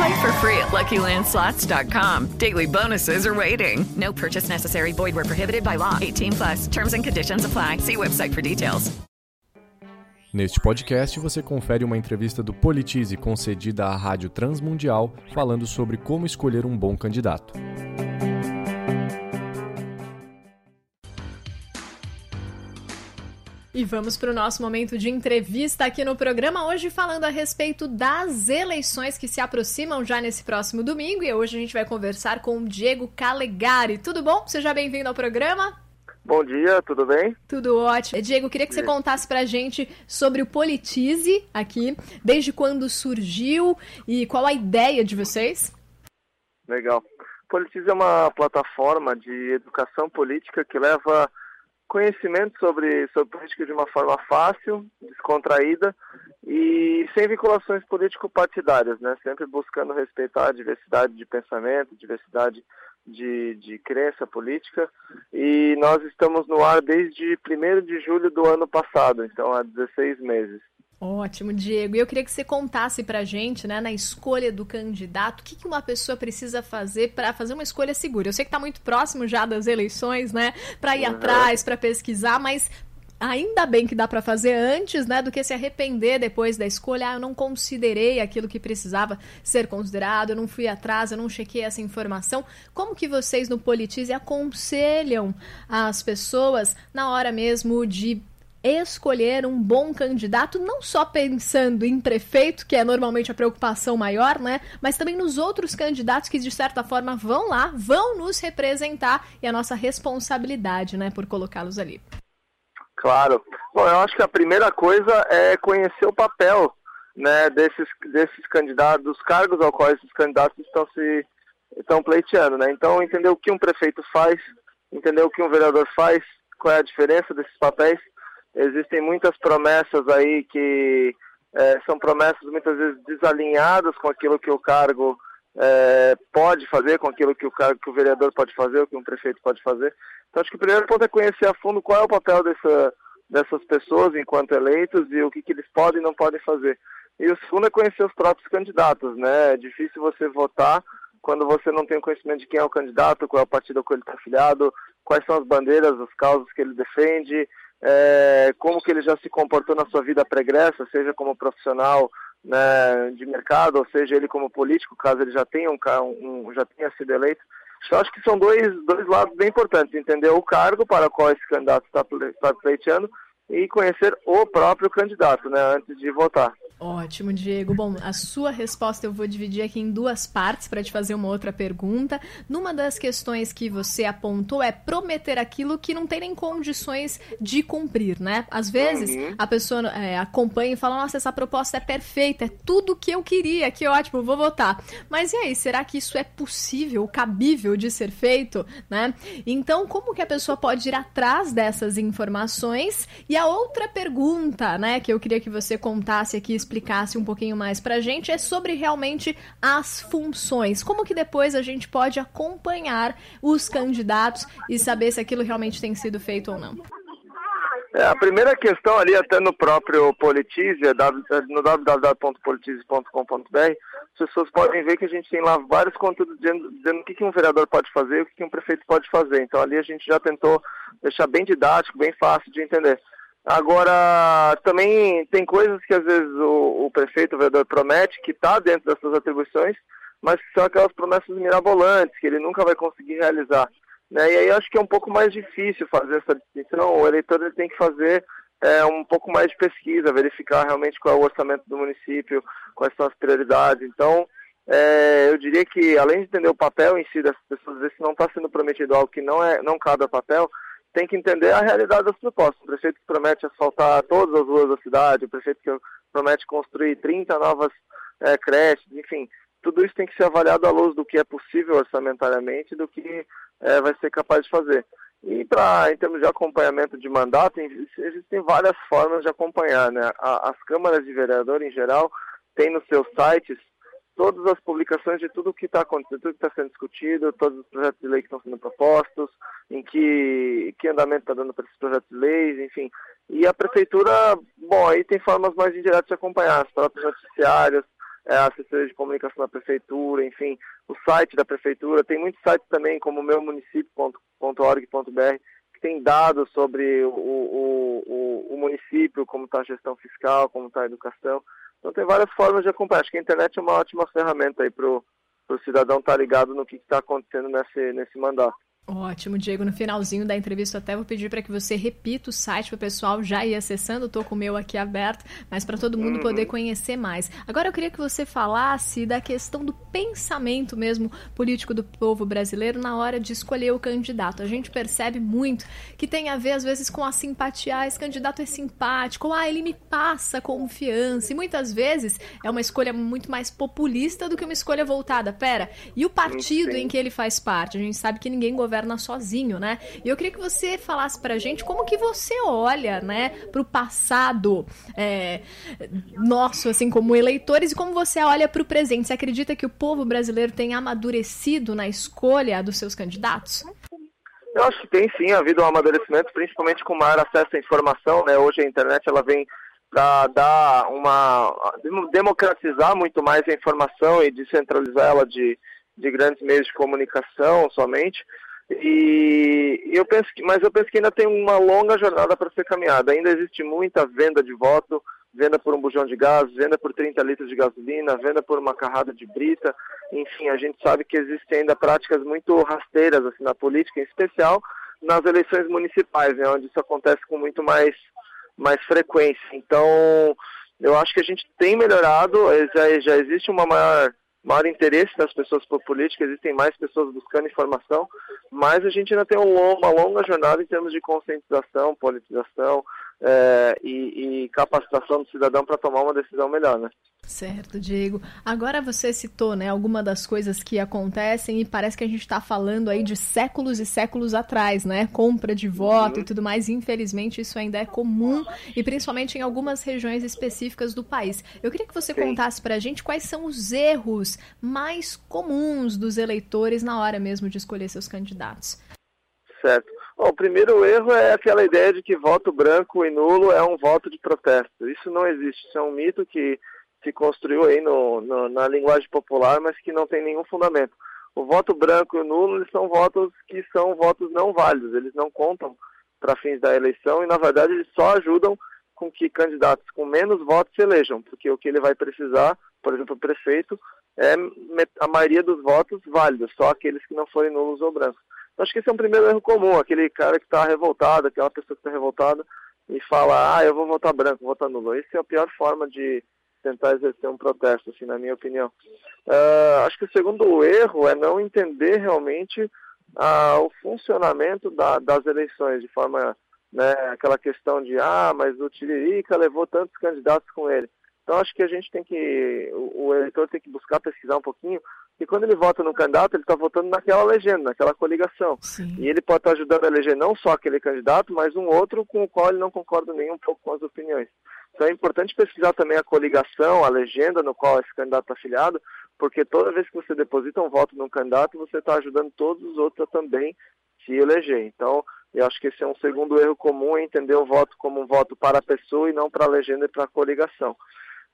Play for free at LuckyLandSlots.com. Daily bonuses are waiting. No purchase necessary. Void were prohibited by law. 18 plus. Terms and conditions apply. See website for details. Neste podcast você confere uma entrevista do Politize concedida à Rádio Transmundial falando sobre como escolher um bom candidato. E vamos para o nosso momento de entrevista aqui no programa, hoje falando a respeito das eleições que se aproximam já nesse próximo domingo. E hoje a gente vai conversar com o Diego Calegari. Tudo bom? Seja bem-vindo ao programa. Bom dia, tudo bem? Tudo ótimo. Diego, queria que você contasse pra gente sobre o Politize aqui, desde quando surgiu e qual a ideia de vocês. Legal. Politize é uma plataforma de educação política que leva conhecimento sobre, sobre política de uma forma fácil, descontraída e sem vinculações político-partidárias, né? sempre buscando respeitar a diversidade de pensamento, diversidade de, de crença política. E nós estamos no ar desde 1 de julho do ano passado, então há 16 meses. Ótimo, Diego. E eu queria que você contasse pra gente, né, na escolha do candidato, o que, que uma pessoa precisa fazer para fazer uma escolha segura. Eu sei que tá muito próximo já das eleições, né, para ir uhum. atrás, para pesquisar, mas ainda bem que dá para fazer antes, né, do que se arrepender depois da escolha. Ah, eu não considerei aquilo que precisava ser considerado, eu não fui atrás, eu não chequei essa informação. Como que vocês no Politize aconselham as pessoas na hora mesmo de escolher um bom candidato, não só pensando em prefeito, que é normalmente a preocupação maior, né? Mas também nos outros candidatos que, de certa forma, vão lá, vão nos representar e a nossa responsabilidade, né, por colocá-los ali. Claro. Bom, eu acho que a primeira coisa é conhecer o papel né, desses, desses candidatos, dos cargos ao qual esses candidatos estão se estão pleiteando, né? Então, entender o que um prefeito faz, entender o que um vereador faz, qual é a diferença desses papéis Existem muitas promessas aí que é, são promessas muitas vezes desalinhadas com aquilo que o cargo é, pode fazer, com aquilo que o, cargo, que o vereador pode fazer, o que um prefeito pode fazer. Então acho que o primeiro ponto é conhecer a fundo qual é o papel dessa, dessas pessoas enquanto eleitos e o que, que eles podem e não podem fazer. E o segundo é conhecer os próprios candidatos, né? É difícil você votar quando você não tem conhecimento de quem é o candidato, qual é o partido ao qual ele está afiliado, quais são as bandeiras, as causas que ele defende, é, como que ele já se comportou na sua vida pregressa, seja como profissional né, de mercado, ou seja ele como político, caso ele já tenha, um, um já tenha sido eleito. Eu acho que são dois, dois lados bem importantes, entender o cargo para o qual esse candidato está pleiteando e conhecer o próprio candidato, né, antes de votar. Ótimo, Diego. Bom, a sua resposta eu vou dividir aqui em duas partes para te fazer uma outra pergunta. Numa das questões que você apontou é prometer aquilo que não tem nem condições de cumprir, né? Às vezes uhum. a pessoa é, acompanha e fala: Nossa, essa proposta é perfeita, é tudo que eu queria, que ótimo, vou votar. Mas e aí, será que isso é possível, cabível de ser feito, né? Então, como que a pessoa pode ir atrás dessas informações? E a outra pergunta, né, que eu queria que você contasse aqui explicasse um pouquinho mais para a gente é sobre realmente as funções. Como que depois a gente pode acompanhar os candidatos e saber se aquilo realmente tem sido feito ou não? É, a primeira questão ali, até no próprio Politize, é no www.politize.com.br, as pessoas podem ver que a gente tem lá vários conteúdos dizendo, dizendo o que, que um vereador pode fazer e o que, que um prefeito pode fazer. Então ali a gente já tentou deixar bem didático, bem fácil de entender. Agora, também tem coisas que às vezes o, o prefeito, o vereador promete que está dentro das suas atribuições, mas que são aquelas promessas mirabolantes que ele nunca vai conseguir realizar. Né? E aí acho que é um pouco mais difícil fazer essa distinção. O eleitor ele tem que fazer é, um pouco mais de pesquisa, verificar realmente qual é o orçamento do município, quais são as prioridades. Então, é, eu diria que além de entender o papel em si das pessoas, ver se não está sendo prometido algo que não, é, não cabe ao papel, tem que entender a realidade das propostas. O prefeito que promete asfaltar todas as ruas da cidade, o prefeito que promete construir 30 novas é, creches, enfim, tudo isso tem que ser avaliado à luz do que é possível orçamentariamente e do que é, vai ser capaz de fazer. E para em termos de acompanhamento de mandato, existem várias formas de acompanhar. Né? as câmaras de vereador, em geral, têm nos seus sites todas as publicações de tudo que está acontecendo, tudo que está sendo discutido, todos os projetos de lei que estão sendo propostos, em que, que andamento está dando para esses projetos de leis, enfim. E a prefeitura, bom, aí tem formas mais indiretas de acompanhar, os próprios noticiários, é, a assessoria de comunicação da prefeitura, enfim, o site da prefeitura. Tem muitos sites também, como meu município.org.br, que tem dados sobre o, o, o, o município, como está a gestão fiscal, como está a educação. Então tem várias formas de acompanhar. Acho que a internet é uma ótima ferramenta aí para o cidadão estar tá ligado no que está acontecendo nesse, nesse mandato. Ótimo, Diego. No finalzinho da entrevista, até vou pedir para que você repita o site para o pessoal já ir acessando. Estou com o meu aqui aberto, mas para todo mundo uhum. poder conhecer mais. Agora, eu queria que você falasse da questão do pensamento mesmo político do povo brasileiro na hora de escolher o candidato. A gente percebe muito que tem a ver, às vezes, com a simpatia. Ah, esse candidato é simpático, ah, ele me passa confiança. E muitas vezes é uma escolha muito mais populista do que uma escolha voltada. Pera, e o partido Sim. em que ele faz parte? A gente sabe que ninguém governa governa sozinho, né? E eu queria que você falasse pra gente como que você olha, né, pro passado é, nosso, assim, como eleitores, e como você olha pro presente. Você acredita que o povo brasileiro tem amadurecido na escolha dos seus candidatos? Eu acho que tem sim havido um amadurecimento, principalmente com maior acesso à informação, né? Hoje a internet ela vem para dar uma democratizar muito mais a informação e descentralizar ela de, de grandes meios de comunicação somente. E eu penso que, mas eu penso que ainda tem uma longa jornada para ser caminhada. Ainda existe muita venda de voto, venda por um bujão de gás, venda por 30 litros de gasolina, venda por uma carrada de brita. Enfim, a gente sabe que existem ainda práticas muito rasteiras assim, na política, em especial nas eleições municipais, né, onde isso acontece com muito mais, mais frequência. Então, eu acho que a gente tem melhorado, já, já existe uma maior maior interesse das pessoas por política, existem mais pessoas buscando informação, mas a gente ainda tem uma longa jornada em termos de conscientização, politização é, e, e, capacitação do cidadão para tomar uma decisão melhor, né? Certo, Diego. Agora você citou, né, alguma das coisas que acontecem e parece que a gente está falando aí de séculos e séculos atrás, né? Compra de voto uhum. e tudo mais. Infelizmente, isso ainda é comum e principalmente em algumas regiões específicas do país. Eu queria que você Sim. contasse para a gente quais são os erros mais comuns dos eleitores na hora mesmo de escolher seus candidatos. Certo. Bom, o primeiro erro é aquela ideia de que voto branco e nulo é um voto de protesto. Isso não existe. Isso é um mito que se construiu aí no, no, na linguagem popular, mas que não tem nenhum fundamento. O voto branco e o nulo eles são votos que são votos não válidos, eles não contam para fins da eleição e, na verdade, eles só ajudam com que candidatos com menos votos se elejam, porque o que ele vai precisar, por exemplo, o prefeito, é a maioria dos votos válidos, só aqueles que não forem nulos ou brancos. Então, acho que esse é um primeiro erro comum, aquele cara que está revoltado, aquela pessoa que está revoltada e fala, ah, eu vou votar branco, vou votar nulo. Essa é a pior forma de, tentar exercer um protesto, assim, na minha opinião. Uh, acho que o segundo erro é não entender realmente uh, o funcionamento da, das eleições, de forma, né, aquela questão de, ah, mas o Tiririca levou tantos candidatos com ele. Então acho que a gente tem que, o, o eleitor tem que buscar pesquisar um pouquinho, e quando ele vota no candidato, ele está votando naquela legenda, naquela coligação. Sim. E ele pode estar tá ajudando a eleger não só aquele candidato, mas um outro com o qual ele não concorda nem um pouco com as opiniões. Então é importante pesquisar também a coligação, a legenda no qual esse candidato está afiliado, porque toda vez que você deposita um voto num candidato, você está ajudando todos os outros a também se eleger. Então, eu acho que esse é um segundo erro comum, é entender o voto como um voto para a pessoa e não para a legenda e para a coligação.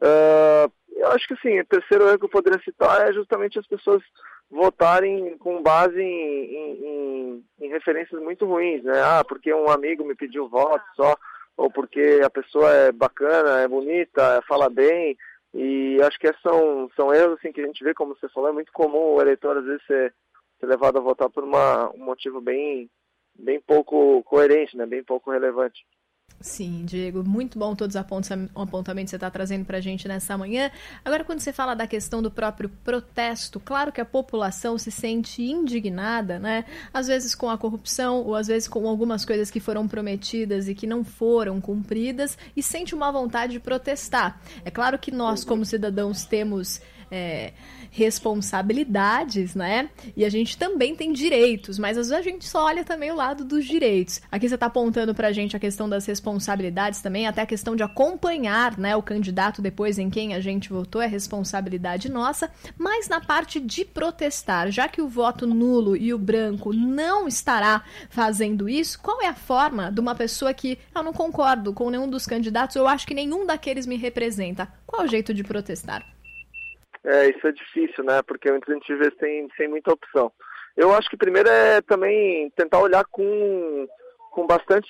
Uh, eu acho que sim, o terceiro erro que eu poderia citar é justamente as pessoas votarem com base em, em, em, em referências muito ruins, né? Ah, porque um amigo me pediu voto só ou porque a pessoa é bacana, é bonita, fala bem. E acho que são, são erros assim, que a gente vê, como você falou, é muito comum o eleitor às vezes ser, ser levado a votar por uma, um motivo bem, bem pouco coerente, né? bem pouco relevante. Sim, Diego, muito bom todos os apontamentos que você está trazendo para a gente nessa manhã. Agora, quando você fala da questão do próprio protesto, claro que a população se sente indignada, né? Às vezes com a corrupção, ou às vezes com algumas coisas que foram prometidas e que não foram cumpridas, e sente uma vontade de protestar. É claro que nós, como cidadãos, temos. É, responsabilidades, né? E a gente também tem direitos, mas às vezes a gente só olha também o lado dos direitos. Aqui você está apontando para a gente a questão das responsabilidades também, até a questão de acompanhar, né, o candidato depois em quem a gente votou, é responsabilidade nossa, mas na parte de protestar, já que o voto nulo e o branco não estará fazendo isso, qual é a forma de uma pessoa que eu não concordo com nenhum dos candidatos, eu acho que nenhum daqueles me representa. Qual é o jeito de protestar? É, isso é difícil, né? Porque muita gente vê sem, sem muita opção. Eu acho que primeiro é também tentar olhar com, com bastante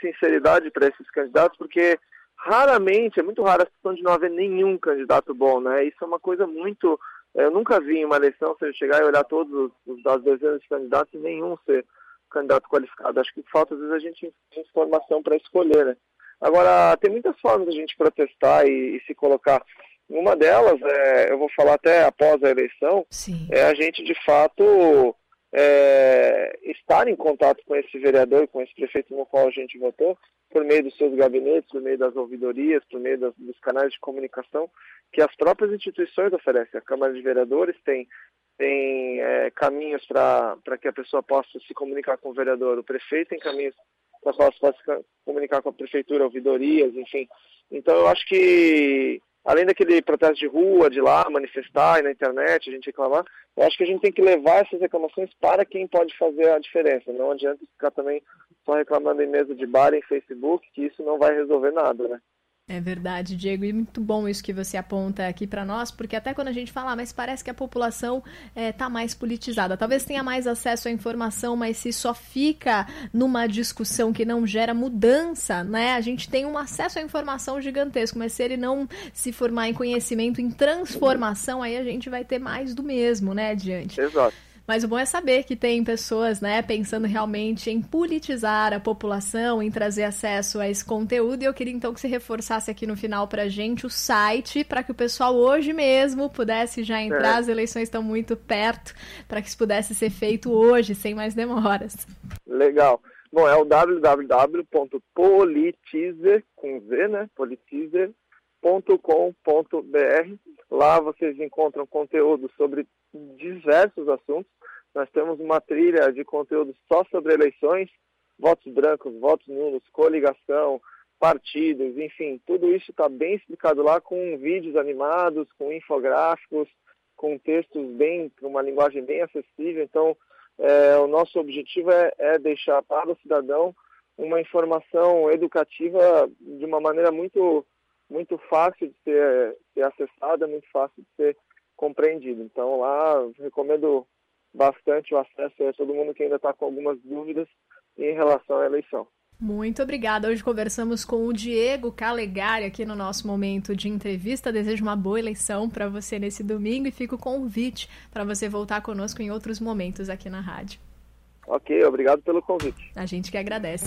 sinceridade para esses candidatos, porque raramente, é muito rara a situação de não haver nenhum candidato bom, né? Isso é uma coisa muito. Eu nunca vi em uma eleição você chegar e olhar todos os das dezenas de candidatos e nenhum ser candidato qualificado. Acho que falta, às vezes, a gente tem informação para escolher, né? Agora, tem muitas formas de a gente protestar e, e se colocar uma delas, é, eu vou falar até após a eleição, Sim. é a gente de fato é, estar em contato com esse vereador, com esse prefeito no qual a gente votou, por meio dos seus gabinetes, por meio das ouvidorias, por meio das, dos canais de comunicação que as próprias instituições oferecem. A Câmara de Vereadores tem, tem é, caminhos para que a pessoa possa se comunicar com o vereador, o prefeito tem caminhos para que possa se comunicar com a prefeitura, ouvidorias, enfim. Então eu acho que além daquele protesto de rua, de lá, manifestar e na internet, a gente reclamar, eu acho que a gente tem que levar essas reclamações para quem pode fazer a diferença. Não adianta ficar também só reclamando em mesa de bar, em Facebook, que isso não vai resolver nada, né? É verdade, Diego, e muito bom isso que você aponta aqui para nós, porque até quando a gente fala, ah, mas parece que a população está é, tá mais politizada, talvez tenha mais acesso à informação, mas se só fica numa discussão que não gera mudança, né? A gente tem um acesso à informação gigantesco, mas se ele não se formar em conhecimento, em transformação, aí a gente vai ter mais do mesmo, né, adiante. Exato. Mas o bom é saber que tem pessoas, né, pensando realmente em politizar a população, em trazer acesso a esse conteúdo. E eu queria então que você reforçasse aqui no final pra gente o site, para que o pessoal hoje mesmo pudesse já entrar. É. As eleições estão muito perto, para que isso pudesse ser feito hoje, sem mais demoras. Legal. Bom, é o www.politizer, com Z, né, politizer.com.br. Lá vocês encontram conteúdo sobre diversos assuntos. Nós temos uma trilha de conteúdo só sobre eleições, votos brancos, votos nulos, coligação, partidos, enfim, tudo isso está bem explicado lá com vídeos animados, com infográficos, com textos bem, com uma linguagem bem acessível. Então, é, o nosso objetivo é, é, deixar para o cidadão uma informação educativa de uma maneira muito, muito fácil de ser, ser acessada, muito fácil de ser compreendido. Então lá recomendo bastante o acesso a todo mundo que ainda está com algumas dúvidas em relação à eleição. Muito obrigada. Hoje conversamos com o Diego Calegari aqui no nosso momento de entrevista. Desejo uma boa eleição para você nesse domingo e fico o convite para você voltar conosco em outros momentos aqui na rádio. Ok, obrigado pelo convite. A gente que agradece.